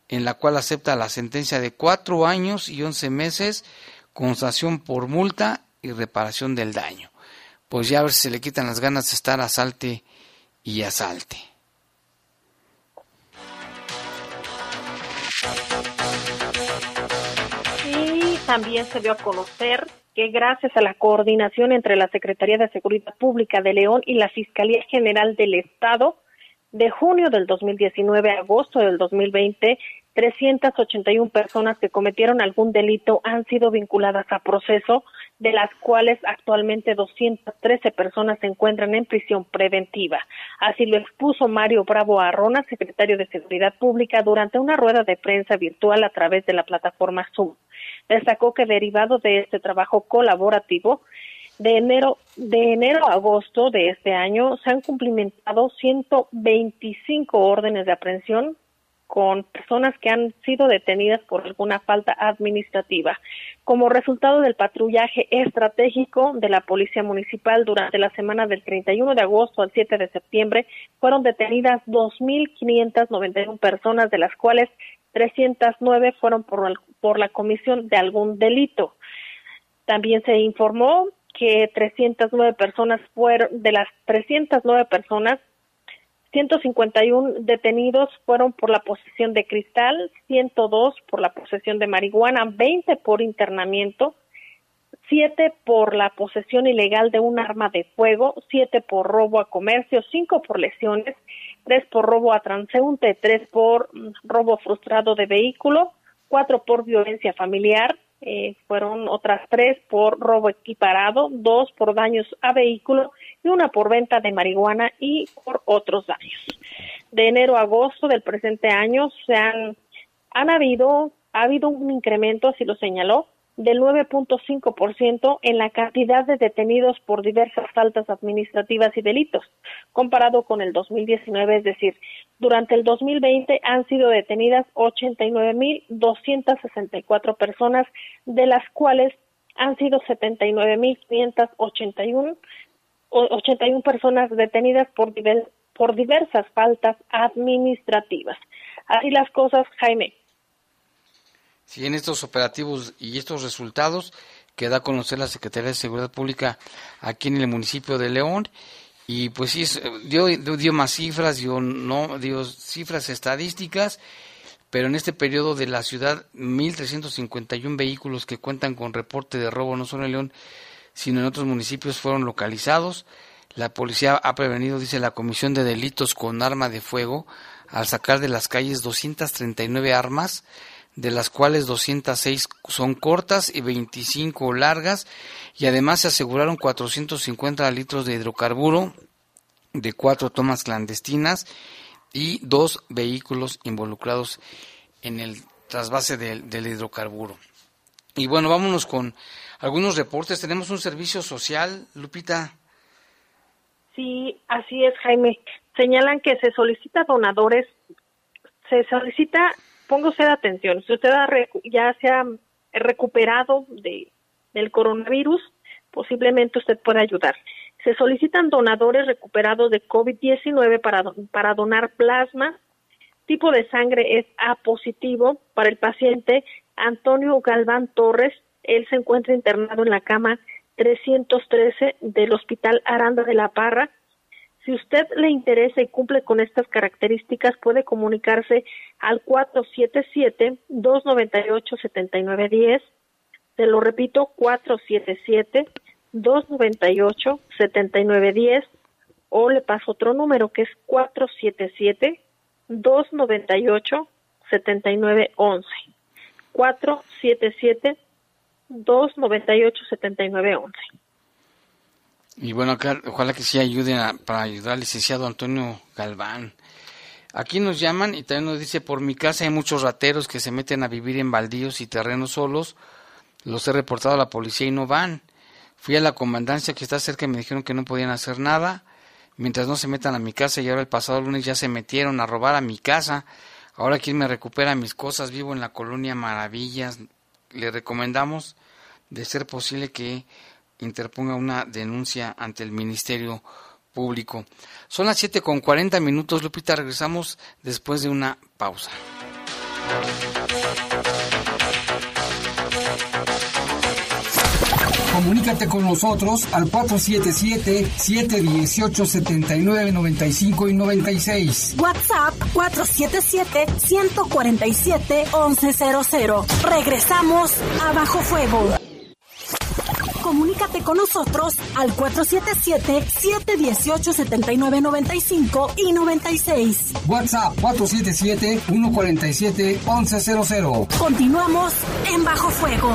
en la cual acepta la sentencia de cuatro años y once meses con sanción por multa y reparación del daño. Pues ya a ver si se le quitan las ganas de estar asalte y asalte. Y también se dio a conocer que gracias a la coordinación entre la Secretaría de Seguridad Pública de León y la Fiscalía General del Estado, de junio del 2019 a agosto del 2020, 381 personas que cometieron algún delito han sido vinculadas a proceso, de las cuales actualmente 213 personas se encuentran en prisión preventiva. Así lo expuso Mario Bravo Arrona, secretario de Seguridad Pública, durante una rueda de prensa virtual a través de la plataforma Zoom. Destacó que derivado de este trabajo colaborativo, de enero, de enero a agosto de este año se han cumplimentado 125 órdenes de aprehensión con personas que han sido detenidas por alguna falta administrativa. Como resultado del patrullaje estratégico de la Policía Municipal durante la semana del 31 de agosto al 7 de septiembre, fueron detenidas 2.591 personas, de las cuales 309 fueron por, por la comisión de algún delito. También se informó que 309 personas fueron, de las 309 personas, 151 detenidos fueron por la posesión de cristal, 102 por la posesión de marihuana, 20 por internamiento, 7 por la posesión ilegal de un arma de fuego, 7 por robo a comercio, 5 por lesiones, 3 por robo a transeúnte, 3 por mm, robo frustrado de vehículo, 4 por violencia familiar, eh, fueron otras 3 por robo equiparado, 2 por daños a vehículo y una por venta de marihuana y por otros daños. De enero a agosto del presente año se han, han habido, ha habido un incremento, así lo señaló, del 9.5% en la cantidad de detenidos por diversas faltas administrativas y delitos, comparado con el 2019, es decir, durante el 2020 han sido detenidas 89.264 personas, de las cuales han sido 79.581 81 personas detenidas por, por diversas faltas administrativas. Así las cosas, Jaime. Sí, en estos operativos y estos resultados que da a conocer la Secretaría de Seguridad Pública aquí en el municipio de León y pues sí dio, dio más cifras dio no dio cifras estadísticas pero en este periodo de la ciudad 1351 vehículos que cuentan con reporte de robo no solo en León sino en otros municipios fueron localizados. La policía ha prevenido, dice la Comisión de Delitos con Arma de Fuego, al sacar de las calles 239 armas, de las cuales 206 son cortas y 25 largas, y además se aseguraron 450 litros de hidrocarburo de cuatro tomas clandestinas y dos vehículos involucrados en el trasvase del, del hidrocarburo. Y bueno, vámonos con algunos reportes. Tenemos un servicio social, Lupita. Sí, así es, Jaime. Señalan que se solicita donadores, se solicita, ponga usted atención, si usted ya se ha recuperado de, del coronavirus, posiblemente usted pueda ayudar. Se solicitan donadores recuperados de COVID-19 para, para donar plasma. Tipo de sangre es A positivo para el paciente Antonio Galván Torres. Él se encuentra internado en la cama 313 del Hospital Aranda de la Parra. Si usted le interesa y cumple con estas características, puede comunicarse al 477-298-7910. Se lo repito, 477 298-7910 o le paso otro número que es 477-298-7911. 477-298-7911. Y bueno, ojalá que sí ayuden para ayudar al licenciado Antonio Galván. Aquí nos llaman y también nos dice, por mi casa hay muchos rateros que se meten a vivir en baldíos y terrenos solos. Los he reportado a la policía y no van. Fui a la comandancia que está cerca y me dijeron que no podían hacer nada mientras no se metan a mi casa y ahora el pasado lunes ya se metieron a robar a mi casa. Ahora quién me recupera mis cosas, vivo en la colonia Maravillas. Le recomendamos, de ser posible, que interponga una denuncia ante el Ministerio Público. Son las 7 con 40 minutos, Lupita, regresamos después de una pausa. Comunícate con nosotros al 477-718-7995 y 96. WhatsApp 477-147-1100. Regresamos a Bajo Fuego. Comunícate con nosotros al 477-718-7995 y 96. WhatsApp 477-147-1100. Continuamos en Bajo Fuego.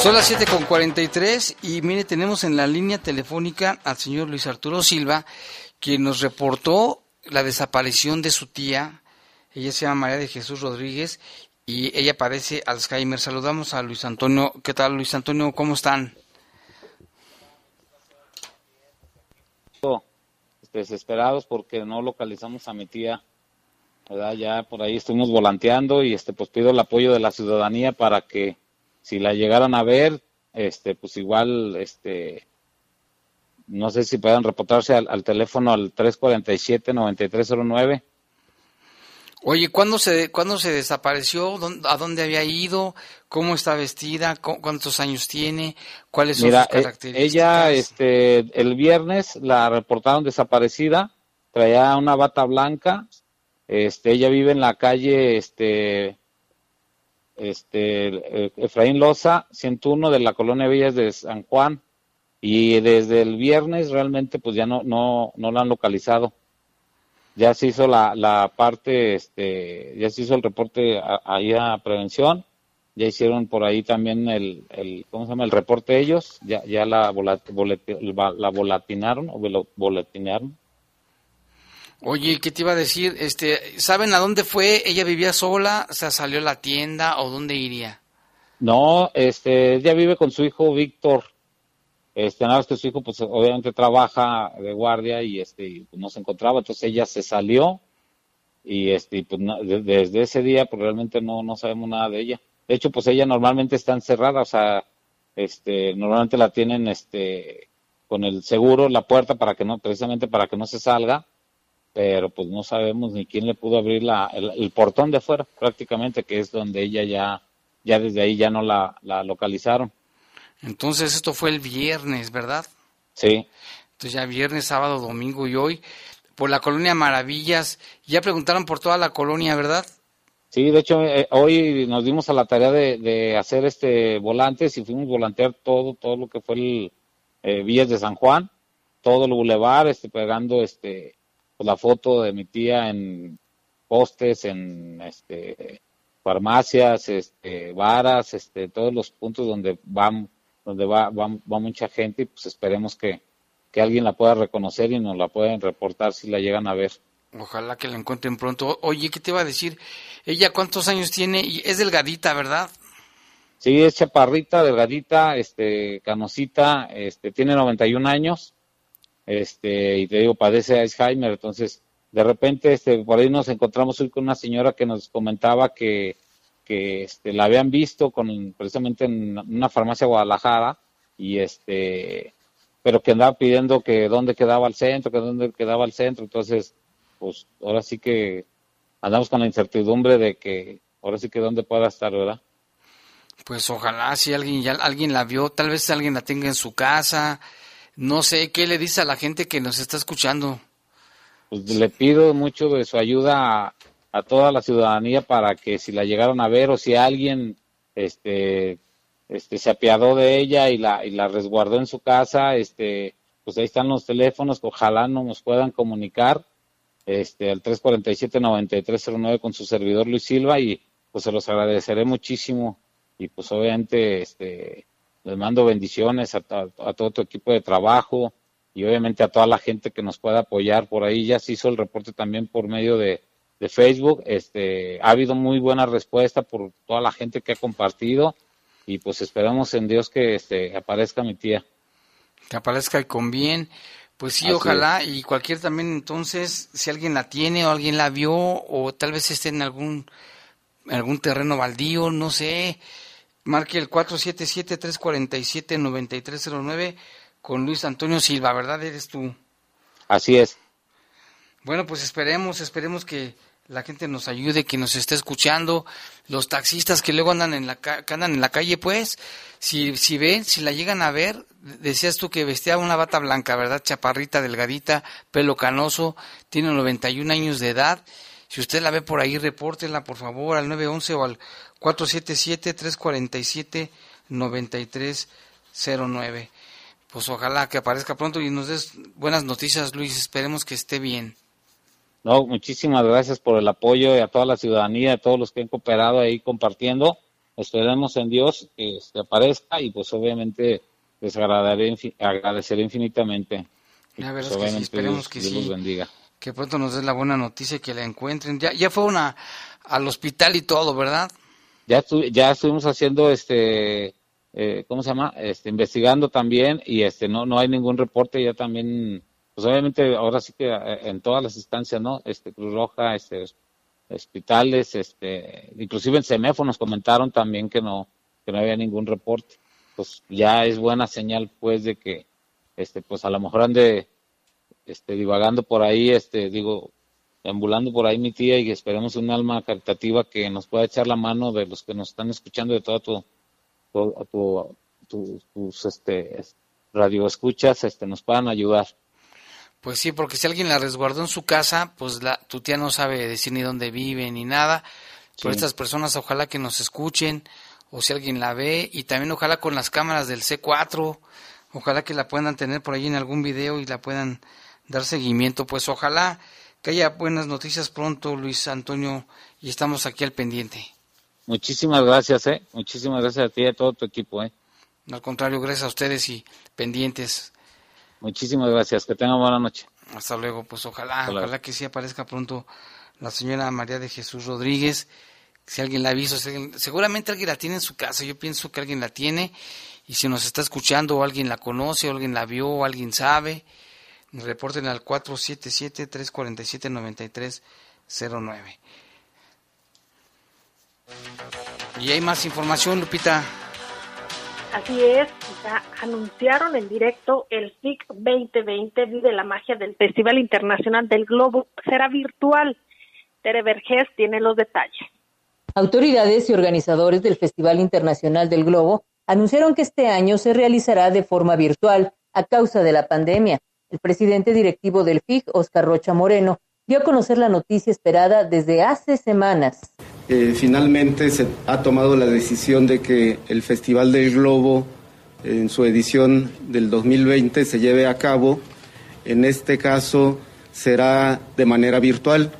Son las 7 con 43 y mire, tenemos en la línea telefónica al señor Luis Arturo Silva, quien nos reportó la desaparición de su tía. Ella se llama María de Jesús Rodríguez y ella padece Alzheimer. Saludamos a Luis Antonio. ¿Qué tal, Luis Antonio? ¿Cómo están? Desesperados porque no localizamos a mi tía. ¿verdad? Ya por ahí estuvimos volanteando y este pues pido el apoyo de la ciudadanía para que si la llegaran a ver, este, pues igual, este, no sé si puedan reportarse al, teléfono al 347-9309. Oye, ¿cuándo se, ¿cuándo se desapareció? ¿A dónde había ido? ¿Cómo está vestida? ¿Cuántos años tiene? ¿Cuáles son sus eh, características? ella, este, el viernes la reportaron desaparecida, traía una bata blanca, este, ella vive en la calle, este, este, eh, Efraín Loza, 101 de la colonia Villas de San Juan, y desde el viernes realmente pues ya no, no, no la han localizado. Ya se hizo la, la parte, este, ya se hizo el reporte ahí a, prevención, ya hicieron por ahí también el, el, ¿cómo se llama? El reporte ellos, ya, ya la, la volatinaron o boletinaron Oye, ¿qué te iba a decir? Este, ¿saben a dónde fue? ¿Ella vivía sola? ¿Se salió a la tienda o dónde iría? No, este, ella vive con su hijo Víctor. Este, nada más que su hijo, pues, obviamente trabaja de guardia y este, pues, no se encontraba, entonces ella se salió y este, pues, desde ese día, pues, realmente no, no sabemos nada de ella. De hecho, pues, ella normalmente está encerrada, o sea, este, normalmente la tienen, este, con el seguro, la puerta para que no, precisamente para que no se salga pero pues no sabemos ni quién le pudo abrir la, el, portón de afuera prácticamente, que es donde ella ya, ya desde ahí ya no la, la localizaron. Entonces esto fue el viernes, ¿verdad? Sí. Entonces ya viernes, sábado, domingo y hoy, por la colonia Maravillas, ya preguntaron por toda la colonia, ¿verdad? Sí, de hecho, eh, hoy nos dimos a la tarea de, de, hacer este volantes y fuimos a volantear todo, todo lo que fue el eh, Villas de San Juan, todo el bulevar, este, pegando este pues, la foto de mi tía en postes, en este farmacias, este, varas, este, todos los puntos donde van, donde va, va, mucha gente y pues esperemos que, alguien la pueda reconocer y nos la puedan reportar si la llegan a ver. Ojalá que la encuentren pronto. Oye, ¿qué te iba a decir? ¿Ella cuántos años tiene? Es delgadita, ¿verdad? Sí, es chaparrita, delgadita, este, canosita, este, tiene 91 años, este, y te digo, padece Alzheimer, entonces, de repente, este, por ahí nos encontramos hoy con una señora que nos comentaba que, que, este, la habían visto con, precisamente en una farmacia de Guadalajara, y este, pero que andaba pidiendo que dónde quedaba el centro, que dónde quedaba el centro, entonces, pues, ahora sí que andamos con la incertidumbre de que, ahora sí que dónde pueda estar, ¿verdad? Pues ojalá si alguien ya alguien la vio, tal vez alguien la tenga en su casa. No sé qué le dice a la gente que nos está escuchando. Pues le pido mucho de su ayuda a, toda la ciudadanía para que si la llegaron a ver o si alguien este este se apiadó de ella y la y la resguardó en su casa, este pues ahí están los teléfonos, ojalá no nos puedan comunicar este al 347-9309 con su servidor Luis Silva y pues se los agradeceré muchísimo y pues obviamente este, les mando bendiciones a, todo tu equipo de trabajo y obviamente a toda la gente que nos pueda apoyar por ahí. Ya se hizo el reporte también por medio de, Facebook. Este, ha habido muy buena respuesta por toda la gente que ha compartido y pues esperamos en Dios que este, aparezca mi tía. Que aparezca y con bien. Pues sí, ojalá y cualquier también entonces, si alguien la tiene o alguien la vio o tal vez esté en algún, en algún terreno baldío, no sé, Marque el 477-347-9309 con Luis Antonio Silva, ¿verdad? Eres tú. Así es. Bueno, pues esperemos, esperemos que la gente nos ayude, que nos esté escuchando, los taxistas que luego andan en la andan en la calle, pues, si si ven, si la llegan a ver, decías tú que vestía una bata blanca, ¿verdad? Chaparrita, delgadita, pelo canoso, tiene 91 años de edad. Si usted la ve por ahí, repórtela por favor al 911 o al 477-347-9309. Pues ojalá que aparezca pronto y nos des buenas noticias, Luis. Esperemos que esté bien. No, muchísimas gracias por el apoyo y a toda la ciudadanía, a todos los que han cooperado ahí compartiendo. Esperemos en Dios que este, aparezca y pues obviamente les agradeceré infinitamente. La verdad es que sí, esperemos que sí. bendiga. Que pronto nos des la buena noticia que la encuentren. Ya, ya fue una al hospital y todo, ¿verdad? ya, ya estuvimos haciendo este, eh, ¿cómo se llama? Este, investigando también y este, no, no hay ningún reporte, ya también, pues obviamente ahora sí que eh, en todas las instancias, ¿no? Este, Cruz Roja, este, hospitales, este, inclusive en Semefo nos comentaron también que no, que no había ningún reporte. Pues ya es buena señal, pues, de que, este, pues a lo mejor ande, este, divagando por ahí, este, digo, ambulando por ahí mi tía y esperemos un alma caritativa que nos pueda echar la mano de los que nos están escuchando de toda tu, tu, tus este, radio escuchas, este, nos puedan ayudar. Pues sí, porque si alguien la resguardó en su casa, pues la, tu tía no sabe decir ni dónde vive ni nada. Por estas personas ojalá que nos escuchen o si alguien la ve y también ojalá con las cámaras del C4, ojalá que la puedan tener por ahí en algún video y la puedan dar seguimiento. Pues ojalá que haya buenas noticias pronto, Luis Antonio, y estamos aquí al pendiente. Muchísimas gracias, ¿eh? Muchísimas gracias a ti y a todo tu equipo, ¿eh? Al contrario, gracias a ustedes y pendientes. Muchísimas gracias, que tengan buena noche. Hasta luego, pues ojalá, ojalá que sí aparezca pronto la señora María de Jesús Rodríguez. Si alguien la ha visto, seguramente alguien la tiene en su casa, yo pienso que alguien la tiene, y si nos está escuchando o alguien la conoce, o alguien la vio, o alguien sabe, Reporten al 477-347-9309. Y hay más información, Lupita. Así es, ya anunciaron en directo el FIC 2020 Vive la Magia del Festival Internacional del Globo. Será virtual. Tere Vergés tiene los detalles. Autoridades y organizadores del Festival Internacional del Globo anunciaron que este año se realizará de forma virtual a causa de la pandemia. El presidente directivo del FIC, Oscar Rocha Moreno, dio a conocer la noticia esperada desde hace semanas. Eh, finalmente se ha tomado la decisión de que el Festival del Globo en su edición del 2020 se lleve a cabo. En este caso será de manera virtual.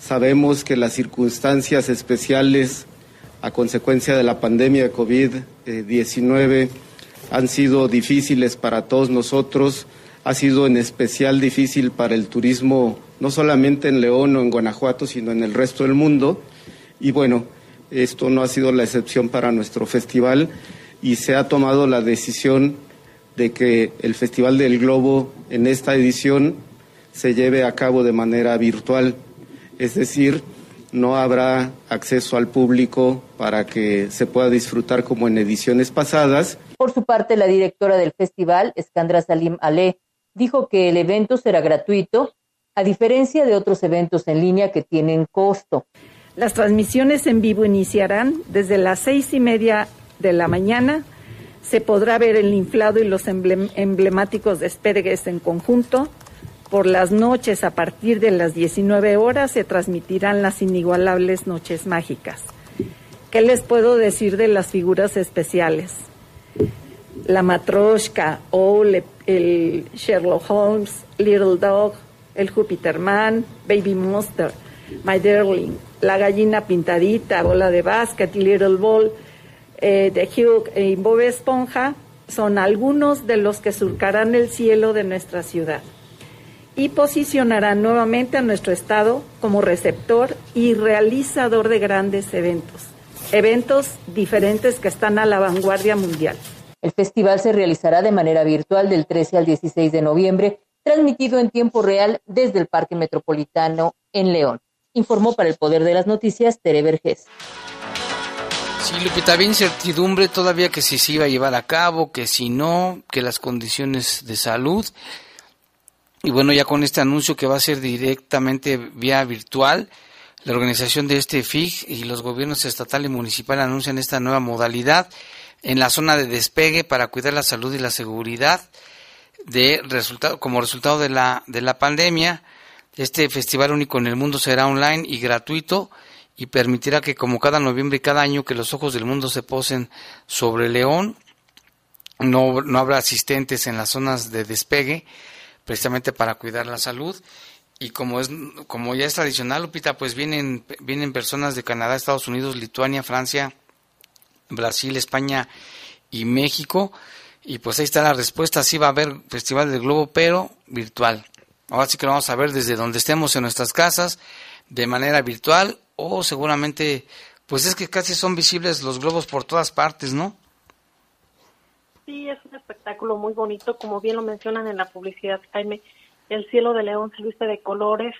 Sabemos que las circunstancias especiales a consecuencia de la pandemia de COVID-19 han sido difíciles para todos nosotros ha sido en especial difícil para el turismo no solamente en León o en Guanajuato, sino en el resto del mundo. Y bueno, esto no ha sido la excepción para nuestro festival y se ha tomado la decisión de que el Festival del Globo en esta edición se lleve a cabo de manera virtual, es decir, no habrá acceso al público para que se pueda disfrutar como en ediciones pasadas. Por su parte, la directora del festival, Escandra Salim Ale, dijo que el evento será gratuito, a diferencia de otros eventos en línea que tienen costo. Las transmisiones en vivo iniciarán desde las seis y media de la mañana. Se podrá ver el inflado y los emblemáticos despegues en conjunto. Por las noches, a partir de las 19 horas, se transmitirán las inigualables noches mágicas. ¿Qué les puedo decir de las figuras especiales? La matroshka, o el Sherlock Holmes, Little Dog, el Jupiter Man, Baby Monster, My Darling, La Gallina Pintadita, Bola de Basket, Little Ball, eh, Hugh y Bob Esponja son algunos de los que surcarán el cielo de nuestra ciudad y posicionarán nuevamente a nuestro Estado como receptor y realizador de grandes eventos, eventos diferentes que están a la vanguardia mundial. El festival se realizará de manera virtual del 13 al 16 de noviembre, transmitido en tiempo real desde el Parque Metropolitano en León. Informó para el Poder de las Noticias Tere Vergés. Sí, Lupita, había incertidumbre todavía que si se iba a llevar a cabo, que si no, que las condiciones de salud. Y bueno, ya con este anuncio que va a ser directamente vía virtual, la organización de este FIG y los gobiernos estatal y municipal anuncian esta nueva modalidad en la zona de despegue para cuidar la salud y la seguridad de resultado, como resultado de la, de la pandemia. Este festival único en el mundo será online y gratuito y permitirá que como cada noviembre y cada año que los ojos del mundo se posen sobre León, no, no habrá asistentes en las zonas de despegue, precisamente para cuidar la salud. Y como es como ya es tradicional, Lupita, pues vienen vienen personas de Canadá, Estados Unidos, Lituania, Francia, Brasil, España y México. Y pues ahí está la respuesta, sí va a haber Festival del Globo, pero virtual. Ahora sí que lo vamos a ver desde donde estemos en nuestras casas, de manera virtual, o seguramente, pues es que casi son visibles los globos por todas partes, ¿no? Sí, es un espectáculo muy bonito, como bien lo mencionan en la publicidad, Jaime. El cielo de León se viste de colores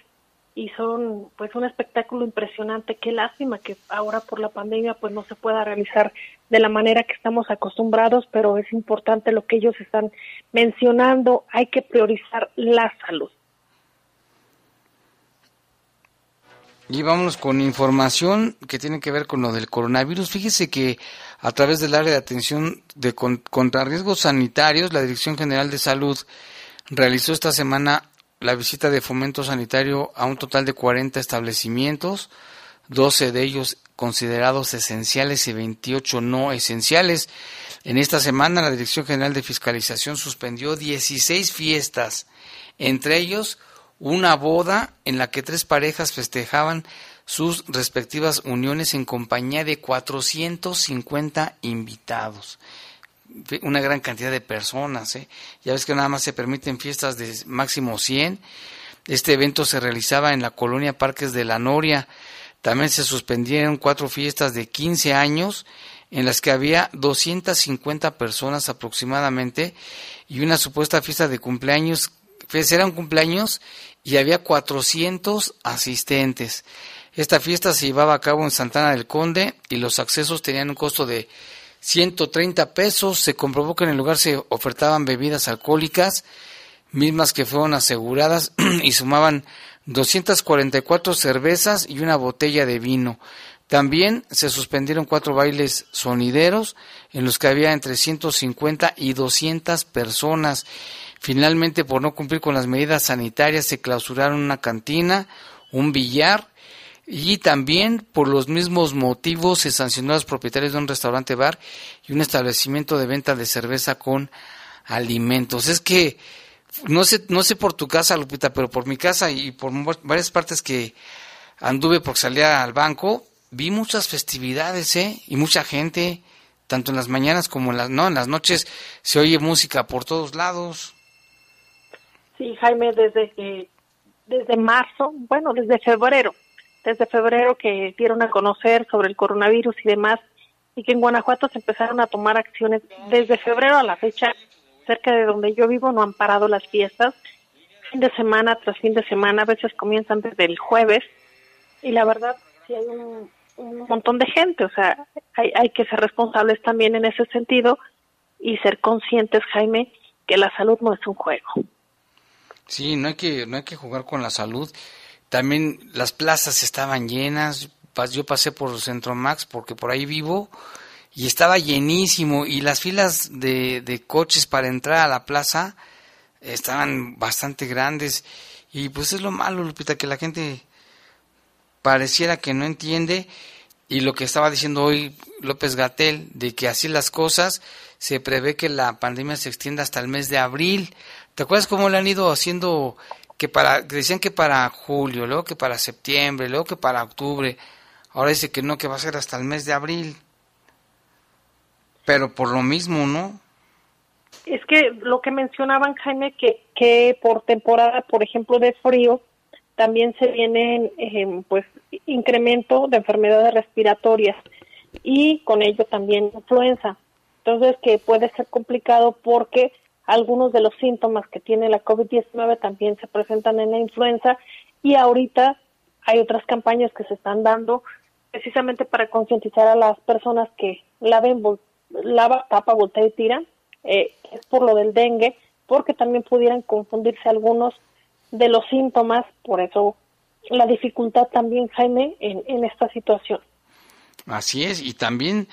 y son pues un espectáculo impresionante. Qué lástima que ahora por la pandemia pues no se pueda realizar de la manera que estamos acostumbrados, pero es importante lo que ellos están mencionando. Hay que priorizar la salud. Y vámonos con información que tiene que ver con lo del coronavirus. Fíjese que a través del área de atención de riesgos sanitarios, la Dirección General de Salud realizó esta semana la visita de fomento sanitario a un total de 40 establecimientos, 12 de ellos considerados esenciales y 28 no esenciales. En esta semana la Dirección General de Fiscalización suspendió 16 fiestas, entre ellos una boda en la que tres parejas festejaban sus respectivas uniones en compañía de 450 invitados. Una gran cantidad de personas. ¿eh? Ya ves que nada más se permiten fiestas de máximo 100. Este evento se realizaba en la colonia Parques de la Noria. También se suspendieron cuatro fiestas de 15 años en las que había 250 personas aproximadamente y una supuesta fiesta de cumpleaños. Era un cumpleaños y había 400 asistentes. Esta fiesta se llevaba a cabo en Santana del Conde y los accesos tenían un costo de 130 pesos. Se comprobó que en el lugar se ofertaban bebidas alcohólicas, mismas que fueron aseguradas y sumaban 244 cervezas y una botella de vino. También se suspendieron cuatro bailes sonideros en los que había entre 150 y 200 personas Finalmente, por no cumplir con las medidas sanitarias, se clausuraron una cantina, un billar y también por los mismos motivos se sancionó a los propietarios de un restaurante bar y un establecimiento de venta de cerveza con alimentos. Es que no sé, no sé por tu casa, Lupita, pero por mi casa y por varias partes que anduve porque salía al banco, vi muchas festividades, ¿eh? Y mucha gente, tanto en las mañanas como en las, no, en las noches se oye música por todos lados. Sí, Jaime, desde que desde marzo, bueno, desde febrero, desde febrero que dieron a conocer sobre el coronavirus y demás, y que en Guanajuato se empezaron a tomar acciones desde febrero a la fecha, cerca de donde yo vivo no han parado las fiestas, fin de semana tras fin de semana, a veces comienzan desde el jueves, y la verdad sí hay un, montón de gente, o sea, hay, hay que ser responsables también en ese sentido y ser conscientes, Jaime, que la salud no es un juego. Sí, no hay que, no hay que jugar con la salud. También las plazas estaban llenas. Yo pasé por Centro Max porque por ahí vivo y estaba llenísimo y las filas de, de coches para entrar a la plaza estaban bastante grandes y pues es lo malo, Lupita, que la gente pareciera que no entiende y lo que estaba diciendo hoy López Gatel de que así las cosas se prevé que la pandemia se extienda hasta el mes de abril. ¿Te acuerdas cómo le han ido haciendo que para que decían que para julio, luego que para septiembre, luego que para octubre? Ahora dice que no, que va a ser hasta el mes de abril. Pero por lo mismo, ¿no? Es que lo que mencionaban, Jaime, que, que por temporada, por ejemplo, de frío, también se viene eh, pues incremento de enfermedades respiratorias y con ello también influenza. Entonces que puede ser complicado porque algunos de los síntomas que tiene la COVID-19 también se presentan en la influenza y ahorita hay otras campañas que se están dando precisamente para concientizar a las personas que laven, lava, tapa, voltea y tira, eh, es por lo del dengue, porque también pudieran confundirse algunos de los síntomas, por eso la dificultad también, Jaime, en, en esta situación. Así es, y también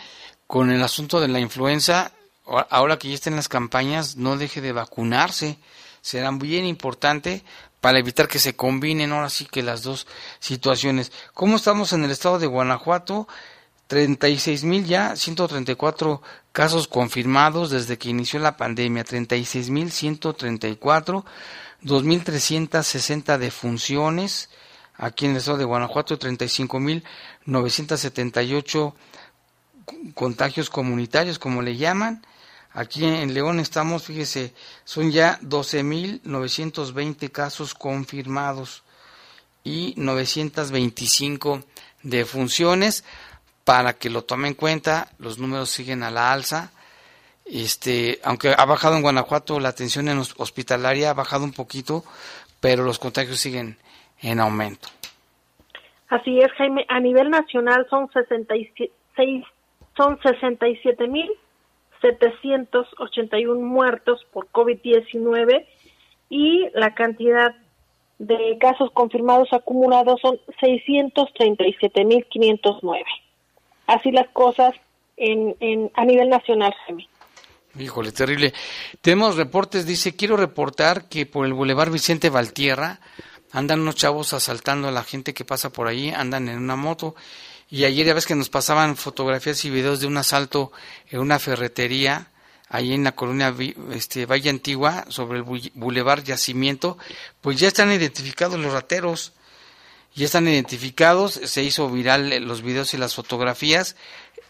con el asunto de la influenza, ahora que ya estén las campañas, no deje de vacunarse. Será bien importante para evitar que se combinen ahora sí que las dos situaciones. ¿Cómo estamos en el estado de Guanajuato? 36 mil ya, 134 casos confirmados desde que inició la pandemia, 36 mil 134, 2.360 defunciones aquí en el estado de Guanajuato, 35 mil 978 contagios comunitarios, como le llaman. Aquí en León estamos, fíjese, son ya 12.920 casos confirmados y 925 defunciones. Para que lo tomen en cuenta, los números siguen a la alza. Este, aunque ha bajado en Guanajuato la atención en hospitalaria, ha bajado un poquito, pero los contagios siguen en aumento. Así es, Jaime. A nivel nacional son 66 son 67.781 muertos por COVID-19 y la cantidad de casos confirmados acumulados son 637.509. Así las cosas en, en, a nivel nacional, Híjole, terrible. Tenemos reportes, dice, quiero reportar que por el Boulevard Vicente Valtierra andan unos chavos asaltando a la gente que pasa por ahí, andan en una moto. Y ayer ya ves que nos pasaban fotografías y videos de un asalto en una ferretería ahí en la colonia este, Valle Antigua, sobre el Boulevard Yacimiento, pues ya están identificados los rateros, ya están identificados, se hizo viral los videos y las fotografías,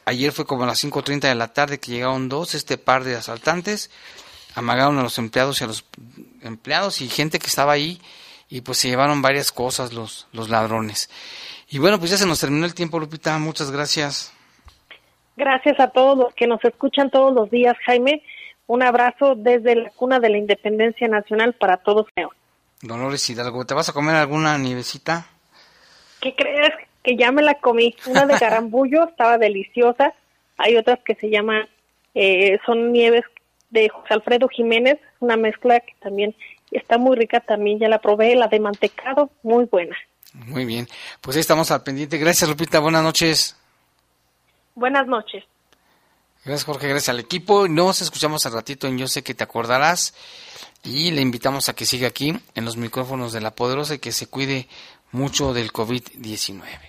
ayer fue como a las 5.30 de la tarde que llegaron dos, este par de asaltantes, amagaron a los empleados y a los empleados y gente que estaba ahí, y pues se llevaron varias cosas los, los ladrones. Y bueno, pues ya se nos terminó el tiempo, Lupita. Muchas gracias. Gracias a todos los que nos escuchan todos los días, Jaime. Un abrazo desde la cuna de la Independencia Nacional para todos. Dolores Hidalgo, ¿te vas a comer alguna nievecita? ¿Qué crees? Que ya me la comí. Una de garambullo estaba deliciosa. Hay otras que se llaman, eh, son nieves de José Alfredo Jiménez, una mezcla que también está muy rica. También ya la probé, la de mantecado, muy buena. Muy bien, pues ahí estamos al pendiente. Gracias, Lupita. Buenas noches. Buenas noches. Gracias, Jorge. Gracias al equipo. Nos escuchamos al ratito en Yo sé que te acordarás. Y le invitamos a que siga aquí en los micrófonos de La Poderosa y que se cuide mucho del COVID-19.